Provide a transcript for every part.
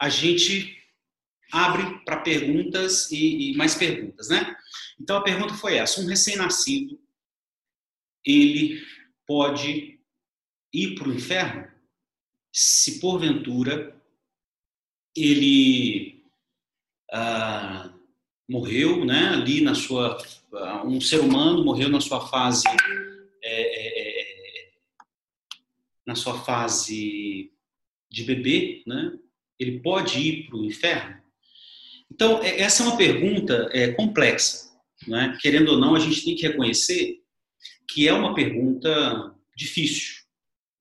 a gente abre para perguntas e, e, mais perguntas, né? Então a pergunta foi essa: um recém-nascido ele pode ir para o inferno se porventura ele ah, morreu, né? Ali na sua ah, um ser humano morreu na sua fase é, é, é, na sua fase de bebê, né? Ele pode ir para o inferno? Então, é, essa é uma pergunta é, complexa. Né? Querendo ou não, a gente tem que reconhecer que é uma pergunta difícil.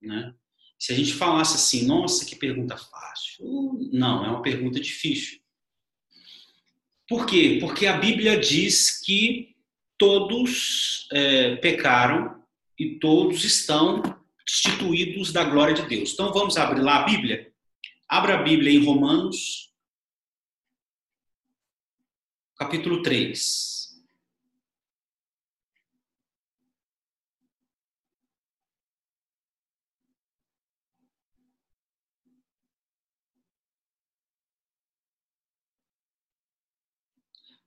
Né? Se a gente falasse assim, nossa, que pergunta fácil. Não, é uma pergunta difícil. Por quê? Porque a Bíblia diz que todos é, pecaram e todos estão destituídos da glória de Deus. Então vamos abrir lá a Bíblia? Abra a Bíblia em Romanos, capítulo 3.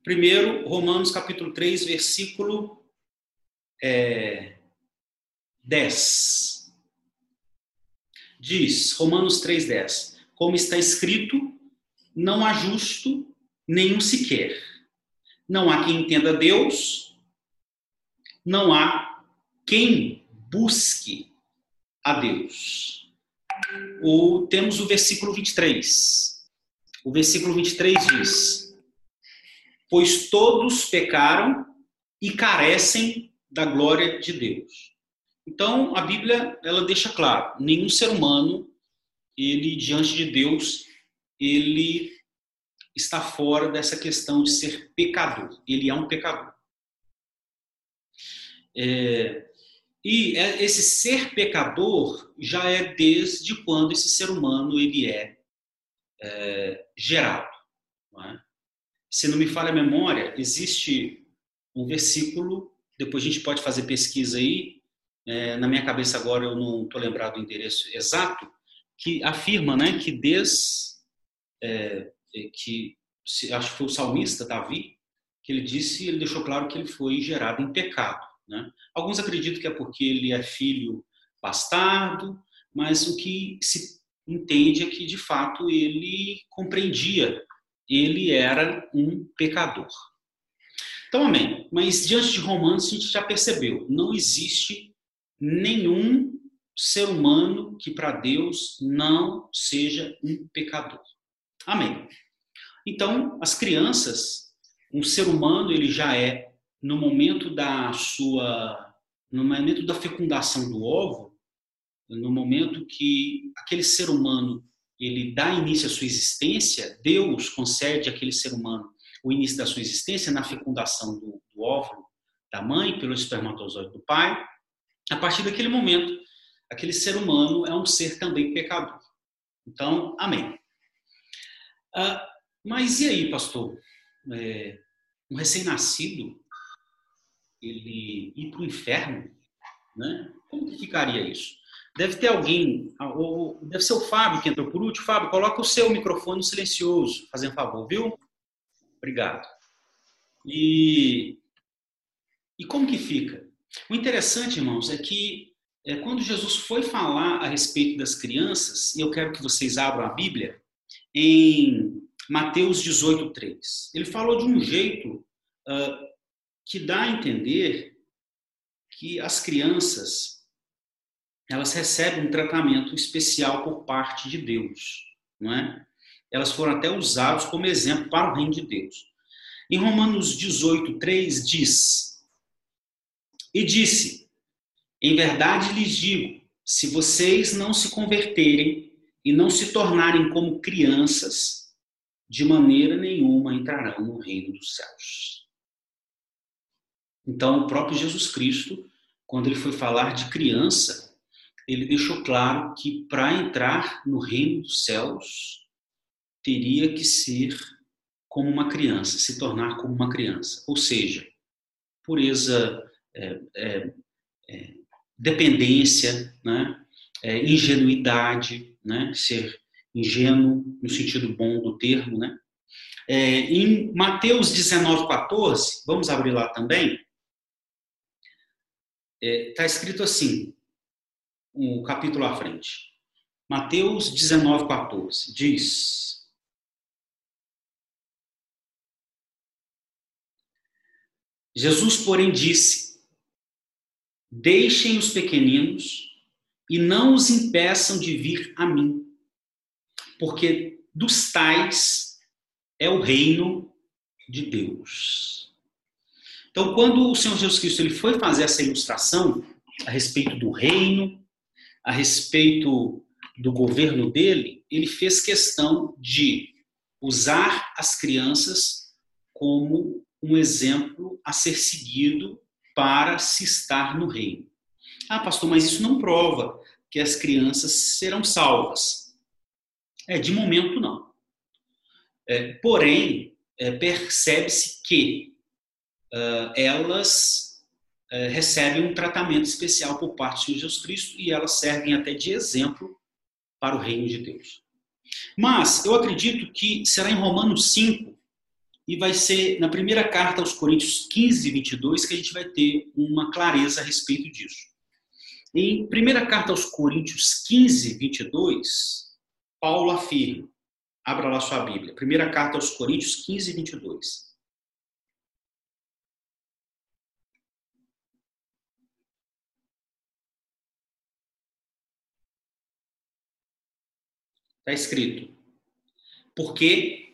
Primeiro, Romanos capítulo 3, versículo é, 10. Diz, Romanos 3, 10. Como está escrito, não há justo nenhum sequer. Não há quem entenda Deus, não há quem busque a Deus. O, temos o versículo 23. O versículo 23 diz: pois todos pecaram e carecem da glória de Deus. Então, a Bíblia, ela deixa claro, nenhum ser humano, ele diante de Deus, ele está fora dessa questão de ser pecador. Ele é um pecador. É, e é, esse ser pecador já é desde quando esse ser humano ele é, é gerado. Não é? se não me falha a memória, existe um versículo, depois a gente pode fazer pesquisa aí, é, na minha cabeça agora eu não estou lembrado do endereço exato, que afirma né, que desde é, é que acho que foi o salmista Davi que ele disse ele deixou claro que ele foi gerado em pecado né? alguns acreditam que é porque ele é filho bastardo mas o que se entende é que de fato ele compreendia ele era um pecador. Então, amém. Mas diante de Romanos, a gente já percebeu, não existe nenhum ser humano que para Deus não seja um pecador. Amém. Então, as crianças, um ser humano, ele já é no momento da sua no momento da fecundação do ovo, no momento que aquele ser humano ele dá início à sua existência, Deus concede àquele ser humano o início da sua existência na fecundação do, do óvulo da mãe pelo espermatozoide do pai. A partir daquele momento, aquele ser humano é um ser também pecador. Então, amém. Ah, mas e aí, pastor? É, um recém-nascido, ele ir para o inferno, né? Como que ficaria isso? Deve ter alguém, ou deve ser o Fábio que entrou por último. Fábio, coloca o seu microfone silencioso, fazendo favor, viu? Obrigado. E, e como que fica? O interessante, irmãos, é que é, quando Jesus foi falar a respeito das crianças, e eu quero que vocês abram a Bíblia, em Mateus 18, 3. Ele falou de um jeito uh, que dá a entender que as crianças elas recebem um tratamento especial por parte de Deus, não é? Elas foram até usadas como exemplo para o reino de Deus. Em Romanos 18, 3 diz: E disse: Em verdade lhes digo, se vocês não se converterem e não se tornarem como crianças, de maneira nenhuma entrarão no reino dos céus. Então, o próprio Jesus Cristo, quando ele foi falar de criança, ele deixou claro que para entrar no reino dos céus teria que ser como uma criança, se tornar como uma criança. Ou seja, pureza, é, é, é, dependência, né? É, ingenuidade, né? ser ingênuo no sentido bom do termo, né? É, em Mateus 19, 14, vamos abrir lá também, está é, tá escrito assim, um capítulo à frente. Mateus 19, 14, diz: Jesus, porém, disse: Deixem os pequeninos e não os impeçam de vir a mim, porque dos tais é o reino de Deus. Então, quando o Senhor Jesus Cristo ele foi fazer essa ilustração a respeito do reino, a respeito do governo dele, ele fez questão de usar as crianças como um exemplo a ser seguido para se estar no reino. Ah, pastor, mas isso não prova que as crianças serão salvas. É, de momento não. É, porém, é, percebe-se que uh, elas uh, recebem um tratamento especial por parte de Jesus Cristo e elas servem até de exemplo para o reino de Deus. Mas eu acredito que será em Romanos 5 e vai ser na primeira carta aos Coríntios 15, 22 que a gente vai ter uma clareza a respeito disso. Em primeira carta aos Coríntios 15, 22, Paulo afirma, abra lá sua Bíblia, primeira carta aos Coríntios 15, 22. Está escrito. Porque,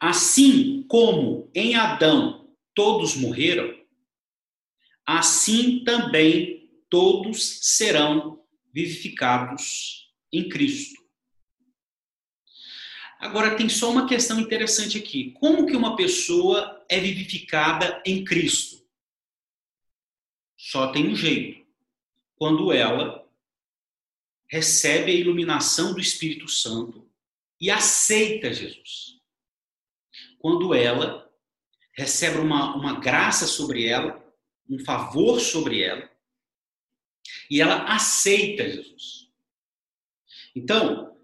assim como em Adão todos morreram, assim também todos serão vivificados em Cristo. Agora tem só uma questão interessante aqui. Como que uma pessoa é vivificada em Cristo? Só tem um jeito. Quando ela recebe a iluminação do Espírito Santo e aceita Jesus. Quando ela recebe uma, uma graça sobre ela, um favor sobre ela, e ela aceita Jesus. Então,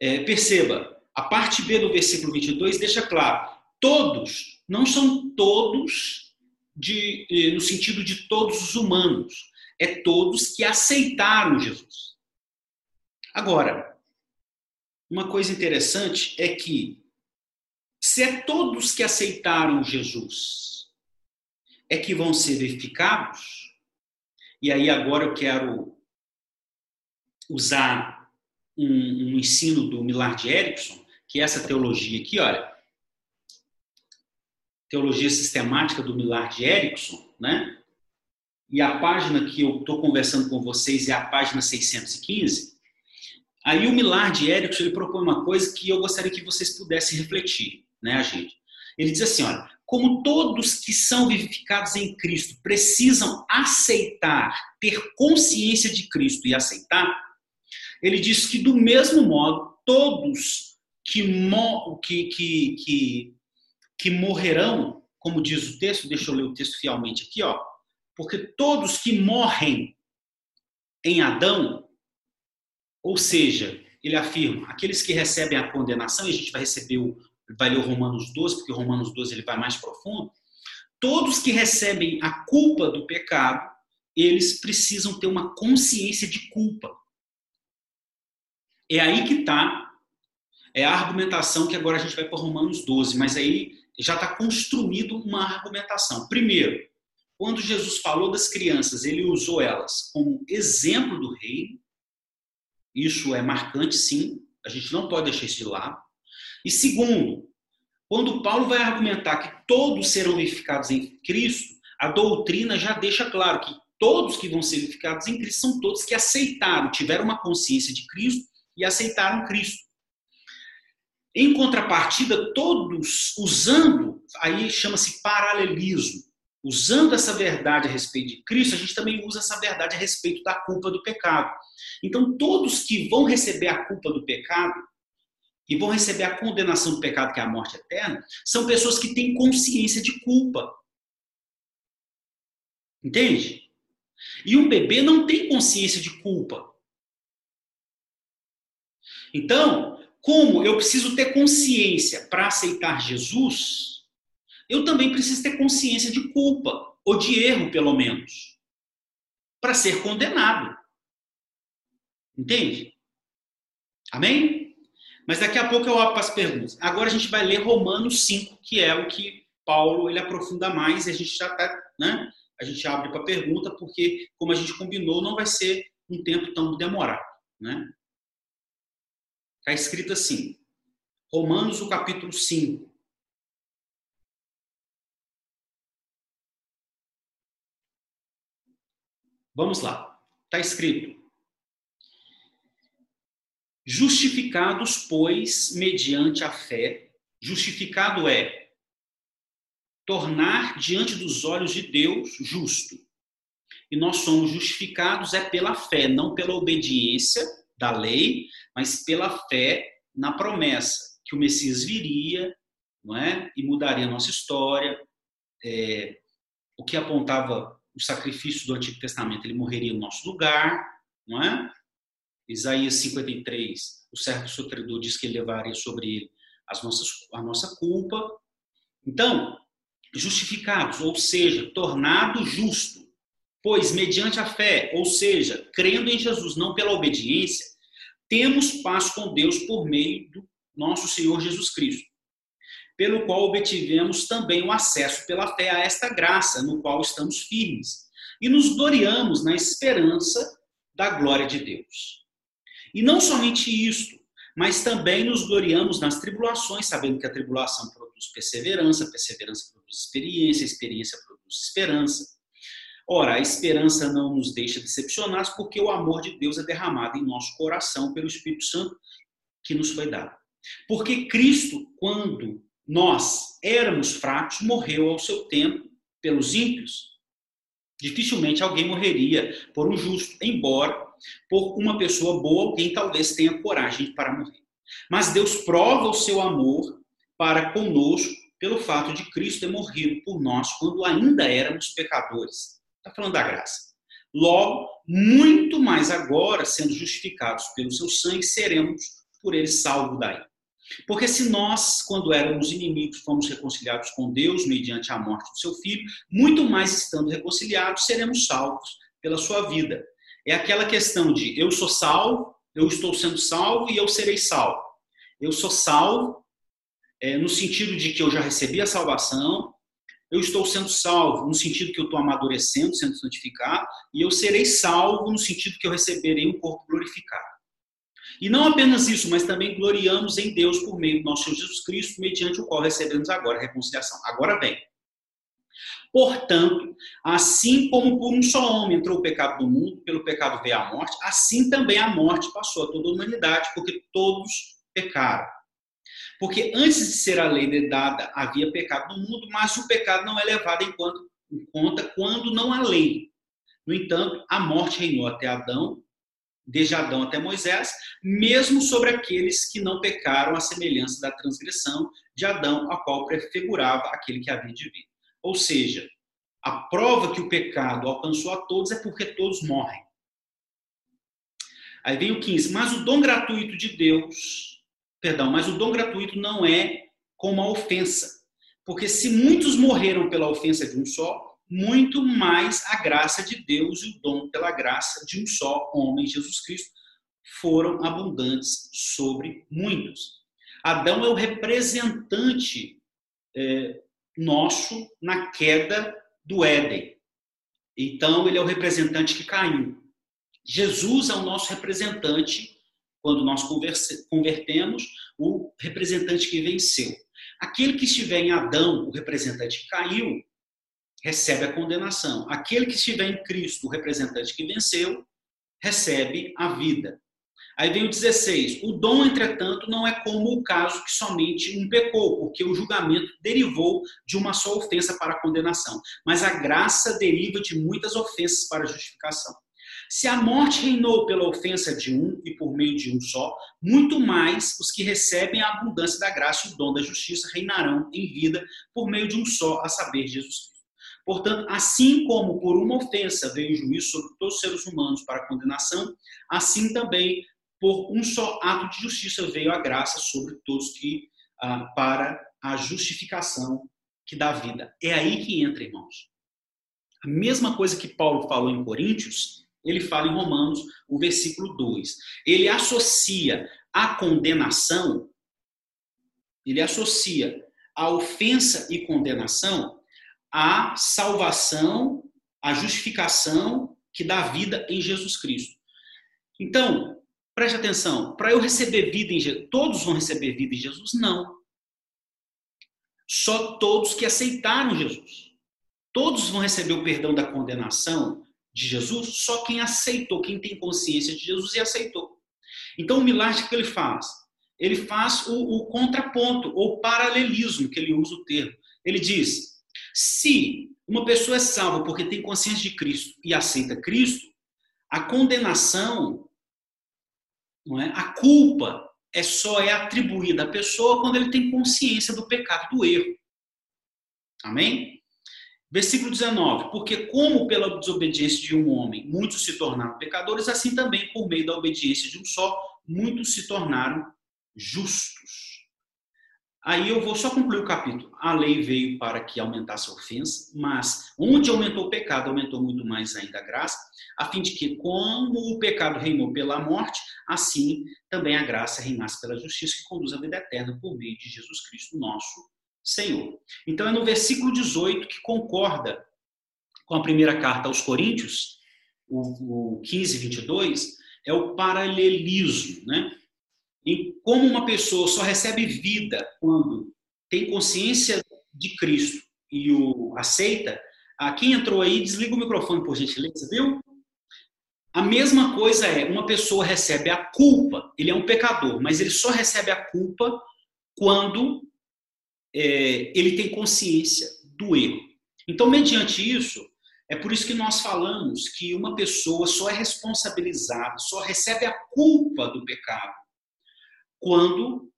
é, perceba, a parte B do versículo 22 deixa claro: todos, não são todos de, eh, no sentido de todos os humanos, é todos que aceitaram Jesus. Agora, uma coisa interessante é que se é todos que aceitaram Jesus é que vão ser verificados, e aí agora eu quero usar um, um ensino do Millard Erickson, que é essa teologia aqui, olha, teologia sistemática do Millard Erickson, né? E a página que eu estou conversando com vocês é a página 615. Aí o Millard Erickson ele propõe uma coisa que eu gostaria que vocês pudessem refletir, né, a gente. Ele diz assim, olha, como todos que são vivificados em Cristo precisam aceitar, ter consciência de Cristo e aceitar, ele diz que do mesmo modo todos que, que, que, que, que morrerão, como diz o texto, deixa eu ler o texto fielmente aqui, ó, porque todos que morrem em Adão ou seja, ele afirma, aqueles que recebem a condenação, e a gente vai receber o, vai ler o Romanos 12, porque o Romanos 12 ele vai mais profundo, todos que recebem a culpa do pecado, eles precisam ter uma consciência de culpa. É aí que está é a argumentação que agora a gente vai para Romanos 12, mas aí já está construído uma argumentação. Primeiro, quando Jesus falou das crianças, ele usou elas como exemplo do reino, isso é marcante, sim. A gente não pode deixar isso de lado. E segundo, quando Paulo vai argumentar que todos serão vivificados em Cristo, a doutrina já deixa claro que todos que vão ser vivificados em Cristo são todos que aceitaram, tiveram uma consciência de Cristo e aceitaram Cristo. Em contrapartida, todos usando, aí chama-se paralelismo, usando essa verdade a respeito de Cristo, a gente também usa essa verdade a respeito da culpa do pecado. Então, todos que vão receber a culpa do pecado e vão receber a condenação do pecado, que é a morte eterna, são pessoas que têm consciência de culpa. Entende? E um bebê não tem consciência de culpa. Então, como eu preciso ter consciência para aceitar Jesus, eu também preciso ter consciência de culpa, ou de erro, pelo menos, para ser condenado. Entende? Amém? Mas daqui a pouco eu abro para as perguntas. Agora a gente vai ler Romanos 5, que é o que Paulo ele aprofunda mais, e a gente já está, né? A gente abre para pergunta, porque, como a gente combinou, não vai ser um tempo tão demorado, né? Está escrito assim, Romanos, o capítulo 5. Vamos lá. Está escrito: Justificados, pois, mediante a fé, justificado é tornar diante dos olhos de Deus justo. E nós somos justificados é pela fé, não pela obediência da lei, mas pela fé na promessa que o Messias viria, não é? E mudaria a nossa história. É, o que apontava o sacrifício do Antigo Testamento, ele morreria no nosso lugar, não é? Isaías 53, o servo sofredor diz que ele levaria sobre ele as nossas, a nossa culpa. Então, justificados, ou seja, tornado justo, pois mediante a fé, ou seja, crendo em Jesus, não pela obediência, temos paz com Deus por meio do nosso Senhor Jesus Cristo, pelo qual obtivemos também o acesso pela fé a esta graça, no qual estamos firmes, e nos gloriamos na esperança da glória de Deus. E não somente isto, mas também nos gloriamos nas tribulações, sabendo que a tribulação produz perseverança, perseverança produz experiência, experiência produz esperança. Ora, a esperança não nos deixa decepcionados, porque o amor de Deus é derramado em nosso coração pelo Espírito Santo que nos foi dado. Porque Cristo, quando nós éramos fracos, morreu ao seu tempo pelos ímpios. Dificilmente alguém morreria por um justo, embora por uma pessoa boa, alguém talvez tenha coragem para morrer. Mas Deus prova o seu amor para conosco pelo fato de Cristo ter morrido por nós quando ainda éramos pecadores. Está falando da graça. Logo, muito mais agora, sendo justificados pelo seu sangue, seremos por ele salvos daí. Porque se nós, quando éramos inimigos, fomos reconciliados com Deus mediante a morte do seu filho, muito mais estando reconciliados, seremos salvos pela sua vida. É aquela questão de eu sou salvo, eu estou sendo salvo e eu serei salvo. Eu sou salvo é, no sentido de que eu já recebi a salvação, eu estou sendo salvo no sentido que eu estou amadurecendo, sendo santificado, e eu serei salvo no sentido que eu receberei um corpo glorificado. E não apenas isso, mas também gloriamos em Deus por meio do nosso Senhor Jesus Cristo, mediante o qual recebemos agora a reconciliação. Agora vem. Portanto, assim como por um só homem entrou o pecado no mundo, pelo pecado veio a morte, assim também a morte passou a toda a humanidade, porque todos pecaram. Porque antes de ser a lei dada, havia pecado no mundo, mas o pecado não é levado em, em conta quando não há lei. No entanto, a morte reinou até Adão, desde Adão até Moisés, mesmo sobre aqueles que não pecaram à semelhança da transgressão de Adão, a qual prefigurava aquele que havia de vir. Ou seja, a prova que o pecado alcançou a todos é porque todos morrem. Aí vem o 15. Mas o dom gratuito de Deus, perdão, mas o dom gratuito não é como a ofensa. Porque se muitos morreram pela ofensa de um só, muito mais a graça de Deus e o dom pela graça de um só homem, Jesus Cristo, foram abundantes sobre muitos. Adão é o representante é, nosso na queda do Éden. Então, ele é o representante que caiu. Jesus é o nosso representante, quando nós convertemos, o representante que venceu. Aquele que estiver em Adão, o representante que caiu, recebe a condenação. Aquele que estiver em Cristo, o representante que venceu, recebe a vida. Aí vem o 16. O dom, entretanto, não é como o caso que somente um pecou, porque o julgamento derivou de uma só ofensa para a condenação. Mas a graça deriva de muitas ofensas para a justificação. Se a morte reinou pela ofensa de um e por meio de um só, muito mais os que recebem a abundância da graça e o dom da justiça reinarão em vida por meio de um só, a saber, Jesus Cristo. Portanto, assim como por uma ofensa veio o juízo sobre todos os seres humanos para condenação, assim também por um só ato de justiça veio a graça sobre todos que ah, para a justificação que dá vida. É aí que entra, irmãos. A mesma coisa que Paulo falou em Coríntios, ele fala em Romanos, o versículo 2. Ele associa a condenação, ele associa a ofensa e condenação à salvação, à justificação que dá vida em Jesus Cristo. Então, preste atenção, para eu receber vida em Jesus, todos vão receber vida em Jesus? Não. Só todos que aceitaram Jesus. Todos vão receber o perdão da condenação de Jesus, só quem aceitou, quem tem consciência de Jesus e aceitou. Então, o milagre que ele faz? Ele faz o, o contraponto, ou paralelismo, que ele usa o termo. Ele diz: se uma pessoa é salva porque tem consciência de Cristo e aceita Cristo, a condenação, não é? a culpa é só é atribuída à pessoa quando ele tem consciência do pecado, do erro. Amém? Versículo 19: Porque, como pela desobediência de um homem muitos se tornaram pecadores, assim também, por meio da obediência de um só, muitos se tornaram justos. Aí eu vou só concluir o capítulo. A lei veio para que aumentasse a ofensa, mas onde aumentou o pecado, aumentou muito mais ainda a graça, a fim de que, como o pecado reinou pela morte, assim também a graça reinasse pela justiça que conduz à vida eterna por meio de Jesus Cristo, nosso Senhor. Então é no versículo 18 que concorda com a primeira carta aos Coríntios, o, o 15, 22, é o paralelismo, né? Como uma pessoa só recebe vida quando tem consciência de Cristo e o aceita. Ah, quem entrou aí, desliga o microfone, por gentileza, viu? A mesma coisa é, uma pessoa recebe a culpa, ele é um pecador, mas ele só recebe a culpa quando é, ele tem consciência do erro. Então, mediante isso, é por isso que nós falamos que uma pessoa só é responsabilizada, só recebe a culpa do pecado quando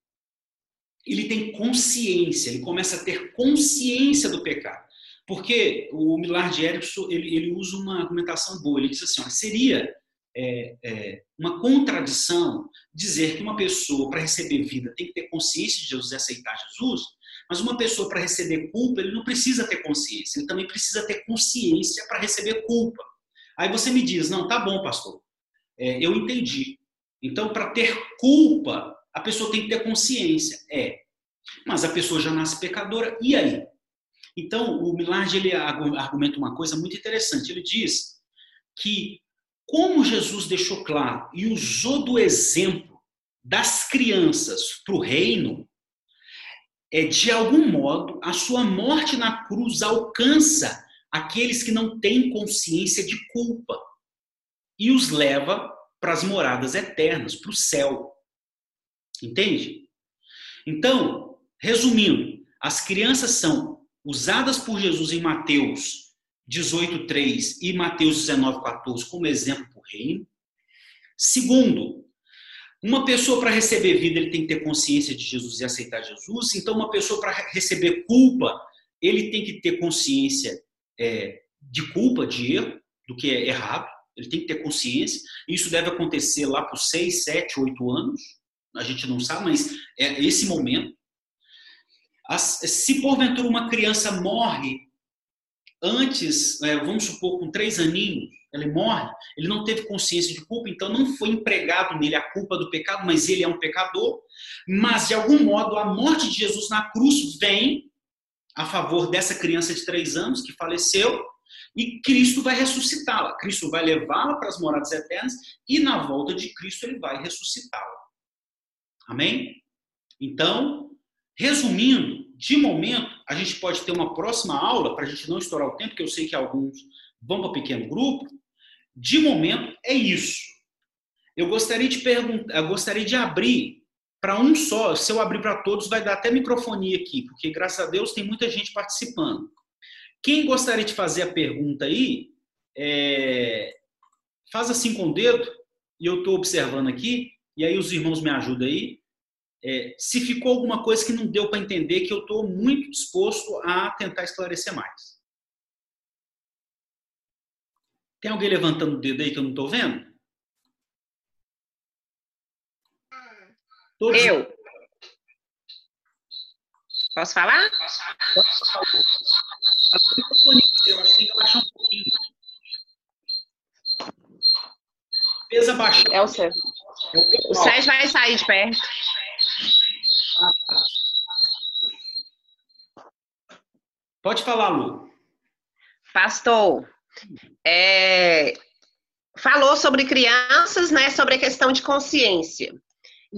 ele tem consciência, ele começa a ter consciência do pecado. Porque o Milar de Erickson, ele, ele usa uma argumentação boa, ele diz assim, ó, seria é, é, uma contradição dizer que uma pessoa, para receber vida, tem que ter consciência de Jesus e aceitar Jesus, mas uma pessoa, para receber culpa, ele não precisa ter consciência, ele também precisa ter consciência para receber culpa. Aí você me diz, não, tá bom, pastor, é, eu entendi. Então, para ter culpa, a pessoa tem que ter consciência. É. Mas a pessoa já nasce pecadora, e aí? Então, o Milage ele argumenta uma coisa muito interessante. Ele diz que, como Jesus deixou claro e usou do exemplo das crianças para o reino, é de algum modo a sua morte na cruz alcança aqueles que não têm consciência de culpa e os leva para as moradas eternas, para o céu. Entende? Então, resumindo, as crianças são usadas por Jesus em Mateus 18:3 e Mateus 19:14 como exemplo para o reino. Segundo, uma pessoa para receber vida, ele tem que ter consciência de Jesus e aceitar Jesus. Então, uma pessoa para receber culpa, ele tem que ter consciência é, de culpa, de erro, do que é errado. Ele tem que ter consciência. Isso deve acontecer lá por 6, 7, 8 anos a gente não sabe, mas é esse momento. Se porventura uma criança morre antes, é, vamos supor, com três aninhos, ele morre, ele não teve consciência de culpa, então não foi empregado nele a culpa do pecado, mas ele é um pecador. Mas, de algum modo, a morte de Jesus na cruz vem a favor dessa criança de três anos que faleceu, e Cristo vai ressuscitá-la. Cristo vai levá-la para as moradas eternas, e na volta de Cristo ele vai ressuscitá-la. Amém? Então, resumindo, de momento, a gente pode ter uma próxima aula, para a gente não estourar o tempo, que eu sei que alguns vão para pequeno grupo. De momento, é isso. Eu gostaria de perguntar, eu gostaria de abrir para um só. Se eu abrir para todos, vai dar até microfonia aqui, porque graças a Deus tem muita gente participando. Quem gostaria de fazer a pergunta aí, é... faz assim com o dedo, e eu estou observando aqui, e aí os irmãos me ajudam aí. É, se ficou alguma coisa que não deu para entender, que eu estou muito disposto a tentar esclarecer mais. Tem alguém levantando o dedo aí que eu não estou vendo? Todos... Eu. Posso falar? Posso falar. Eu acho que tem que baixar um pouquinho. Pesa baixar. É o Sérgio. O Sérgio vai sair de perto. Pode falar, Lu. Pastor, é, falou sobre crianças, né? Sobre a questão de consciência.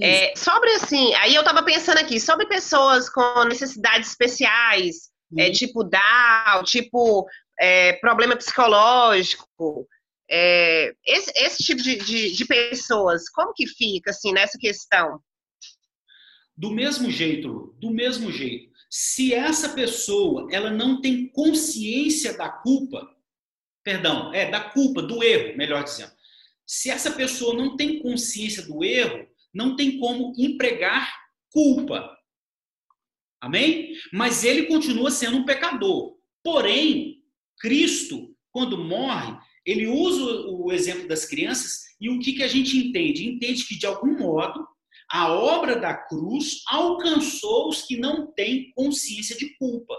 É, sobre assim, aí eu estava pensando aqui, sobre pessoas com necessidades especiais, é, tipo Down, tipo é, problema psicológico, é, esse, esse, tipo de, de, de, pessoas, como que fica assim nessa questão? Do mesmo jeito, do mesmo jeito. Se essa pessoa ela não tem consciência da culpa, perdão, é da culpa, do erro, melhor dizendo. Se essa pessoa não tem consciência do erro, não tem como empregar culpa. Amém? Mas ele continua sendo um pecador. Porém, Cristo, quando morre, ele usa o exemplo das crianças e o que, que a gente entende? Entende que, de algum modo, a obra da cruz alcançou os que não têm consciência de culpa.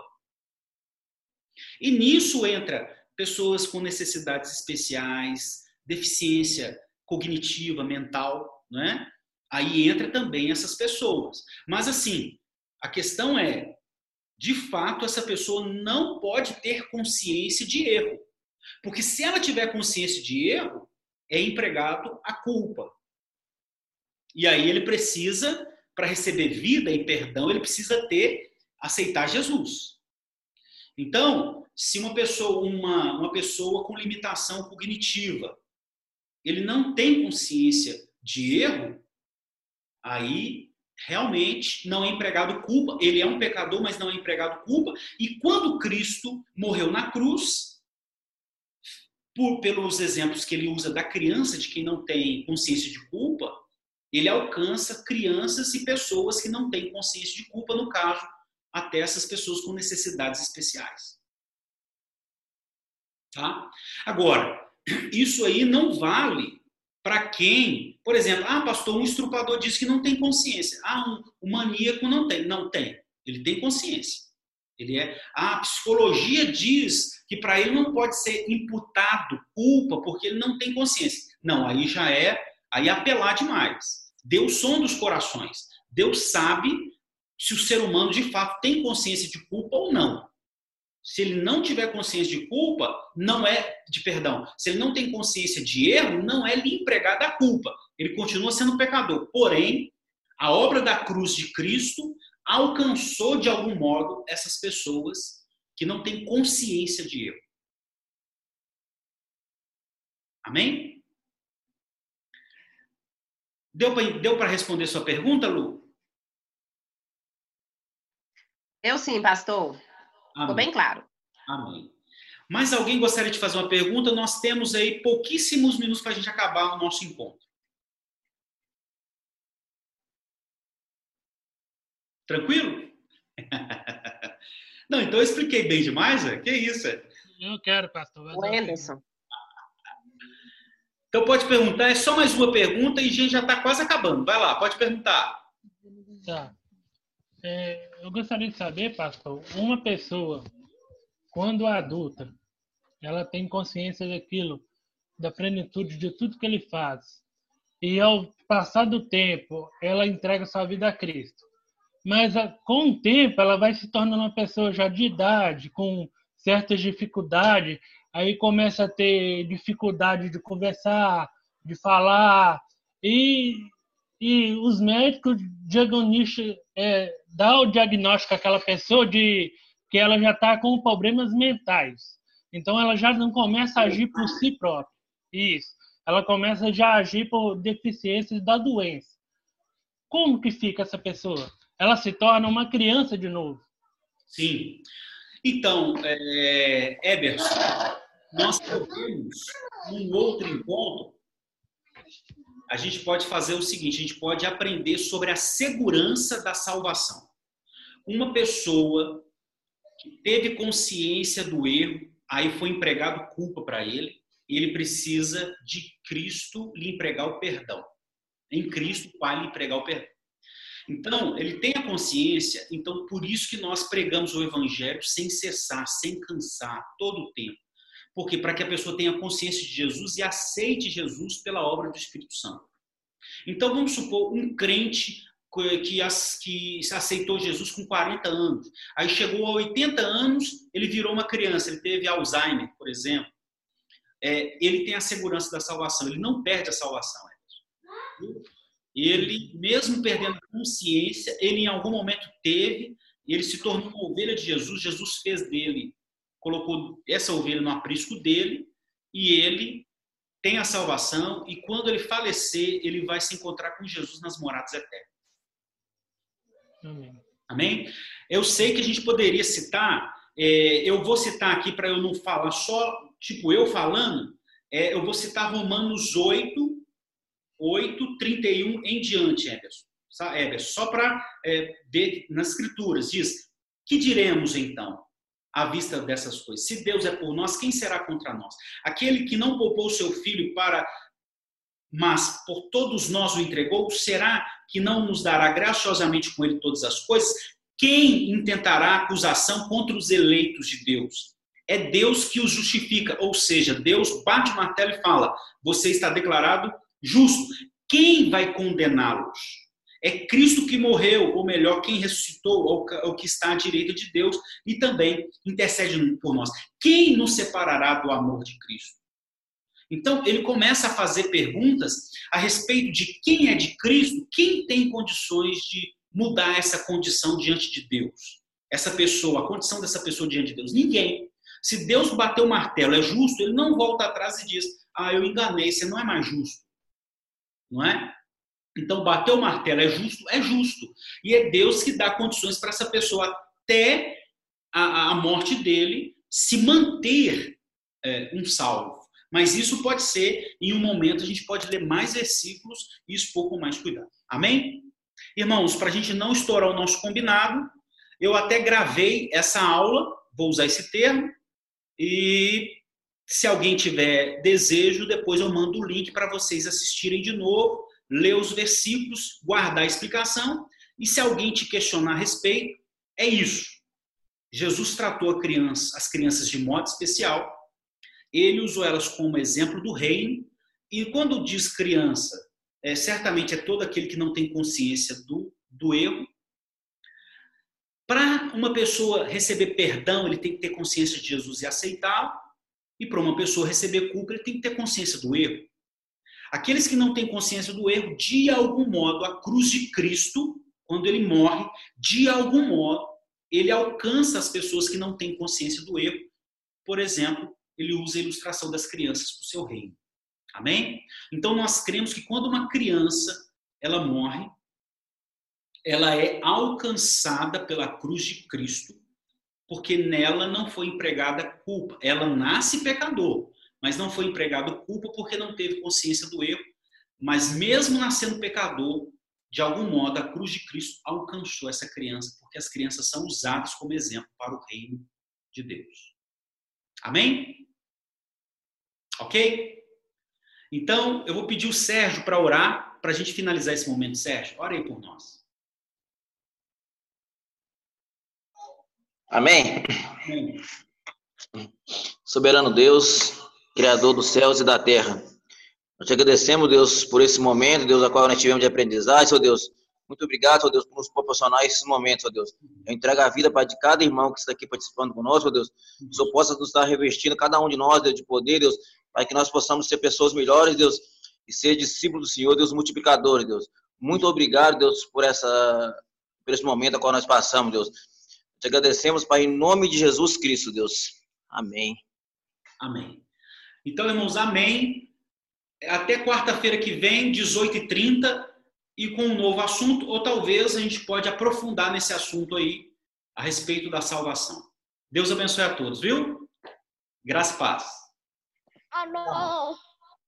E nisso entra pessoas com necessidades especiais, deficiência cognitiva, mental, né? Aí entra também essas pessoas. Mas assim, a questão é, de fato, essa pessoa não pode ter consciência de erro. Porque se ela tiver consciência de erro, é empregado a culpa. E aí ele precisa, para receber vida e perdão, ele precisa ter, aceitar Jesus. Então, se uma pessoa, uma, uma pessoa com limitação cognitiva, ele não tem consciência de erro, aí realmente não é empregado culpa, ele é um pecador, mas não é empregado culpa. E quando Cristo morreu na cruz, por, pelos exemplos que ele usa da criança, de quem não tem consciência de culpa, ele alcança crianças e pessoas que não têm consciência de culpa, no caso, até essas pessoas com necessidades especiais. Tá? Agora, isso aí não vale para quem, por exemplo, ah, pastor, um estrupador diz que não tem consciência. Ah, um, um maníaco não tem. Não tem. Ele tem consciência. Ele é. A psicologia diz que para ele não pode ser imputado culpa porque ele não tem consciência. Não, aí já é aí apelar demais. Deus som dos corações. Deus sabe se o ser humano de fato tem consciência de culpa ou não. Se ele não tiver consciência de culpa, não é de perdão. Se ele não tem consciência de erro, não é lhe empregada a culpa. Ele continua sendo pecador. Porém, a obra da cruz de Cristo alcançou de algum modo essas pessoas que não têm consciência de erro. Amém? Deu para deu responder sua pergunta, Lu? Eu sim, pastor. Amém. Ficou bem claro. Amém. Mas alguém gostaria de fazer uma pergunta? Nós temos aí pouquíssimos minutos para a gente acabar o nosso encontro. Tranquilo? Não, então eu expliquei bem demais, é? que isso? É? Eu quero, pastor. O Anderson. Então pode perguntar, é só mais uma pergunta e a gente já está quase acabando. Vai lá, pode perguntar. Tá. É, eu gostaria de saber, pastor, uma pessoa, quando adulta, ela tem consciência daquilo, da plenitude de tudo que ele faz, e ao passar do tempo, ela entrega sua vida a Cristo. Mas com o tempo, ela vai se tornando uma pessoa já de idade, com certas dificuldades, aí começa a ter dificuldade de conversar, de falar, e, e os médicos diagnosticam, é, dá o diagnóstico àquela pessoa de que ela já está com problemas mentais. Então ela já não começa a agir por si própria. Isso. Ela começa já a agir por deficiências da doença. Como que fica essa pessoa? Ela se torna uma criança de novo. Sim. Então, é, Eberson, nós podemos, num outro encontro, a gente pode fazer o seguinte: a gente pode aprender sobre a segurança da salvação. Uma pessoa que teve consciência do erro, aí foi empregado culpa para ele, ele precisa de Cristo lhe empregar o perdão. Em Cristo, o Pai lhe empregar o perdão. Então, ele tem a consciência, então por isso que nós pregamos o evangelho sem cessar, sem cansar, todo o tempo. Porque para que a pessoa tenha consciência de Jesus e aceite Jesus pela obra do Espírito Santo. Então, vamos supor um crente que, que aceitou Jesus com 40 anos. Aí chegou a 80 anos, ele virou uma criança, ele teve Alzheimer, por exemplo. É, ele tem a segurança da salvação, ele não perde a salvação. Ele, mesmo perdendo a consciência, ele em algum momento teve, ele se tornou uma ovelha de Jesus, Jesus fez dele, colocou essa ovelha no aprisco dele, e ele tem a salvação, e quando ele falecer, ele vai se encontrar com Jesus nas moradas eternas. Amém? Amém? Eu sei que a gente poderia citar, é, eu vou citar aqui para eu não falar só, tipo, eu falando, é, eu vou citar Romanos 8, 8, 31 em diante. Everson só para é, nas escrituras, diz, que diremos então? à vista dessas coisas. Se Deus é por nós, quem será contra nós? Aquele que não poupou seu filho para mas por todos nós o entregou, será que não nos dará graciosamente com ele todas as coisas? Quem intentará acusação contra os eleitos de Deus? É Deus que os justifica, ou seja, Deus bate o martelo e fala: você está declarado justo. Quem vai condená-los? É Cristo que morreu, ou melhor, quem ressuscitou, ou que está à direita de Deus e também intercede por nós. Quem nos separará do amor de Cristo? Então, ele começa a fazer perguntas a respeito de quem é de Cristo, quem tem condições de mudar essa condição diante de Deus. Essa pessoa, a condição dessa pessoa diante de Deus. Ninguém. Se Deus bateu o martelo, é justo, ele não volta atrás e diz: Ah, eu enganei, você não é mais justo. Não é? Então, bater o martelo é justo? É justo. E é Deus que dá condições para essa pessoa, até a, a morte dele, se manter é, um salvo. Mas isso pode ser, em um momento, a gente pode ler mais versículos e expor com mais cuidado. Amém? Irmãos, para a gente não estourar o nosso combinado, eu até gravei essa aula, vou usar esse termo, e se alguém tiver desejo, depois eu mando o link para vocês assistirem de novo, ler os versículos, guardar a explicação, e se alguém te questionar a respeito, é isso. Jesus tratou criança, as crianças de modo especial, ele usou elas como exemplo do reino, e quando diz criança, é, certamente é todo aquele que não tem consciência do, do erro. Para uma pessoa receber perdão, ele tem que ter consciência de Jesus e aceitá-lo. E para uma pessoa receber culpa, ele tem que ter consciência do erro. Aqueles que não têm consciência do erro, de algum modo, a cruz de Cristo, quando ele morre, de algum modo, ele alcança as pessoas que não têm consciência do erro. Por exemplo, ele usa a ilustração das crianças para o seu reino. Amém? Então nós cremos que quando uma criança ela morre, ela é alcançada pela cruz de Cristo, porque nela não foi empregada culpa. Ela nasce pecador, mas não foi empregado culpa porque não teve consciência do erro. Mas mesmo nascendo pecador, de algum modo a cruz de Cristo alcançou essa criança, porque as crianças são usadas como exemplo para o reino de Deus. Amém? Ok? Então, eu vou pedir o Sérgio para orar, para a gente finalizar esse momento. Sérgio, ora aí por nós. Amém? Amém. Soberano Deus, Criador dos céus e da terra. Nós te agradecemos, Deus, por esse momento, Deus, a qual nós tivemos de aprendizagem, Senhor Deus. Muito obrigado, Senhor Deus, por nos proporcionar esses momentos, Senhor Deus. Eu entrego a vida para de cada irmão que está aqui participando conosco, Deus. Que o Senhor possa nos estar revestindo, cada um de nós, Deus, de poder, Deus, para que nós possamos ser pessoas melhores, Deus, e ser discípulos do Senhor, Deus, multiplicadores, Deus. Muito obrigado, Deus, por, essa, por esse momento a qual nós passamos, Deus. Te agradecemos, Pai, em nome de Jesus Cristo, Deus. Amém. Amém. Então, irmãos, amém. Até quarta-feira que vem, 18h30, e com um novo assunto, ou talvez a gente pode aprofundar nesse assunto aí, a respeito da salvação. Deus abençoe a todos, viu? Graça e paz. Amém.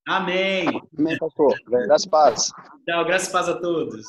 Amém. Amém, pastor. Graças a paz. Tchau, graças a paz a todos.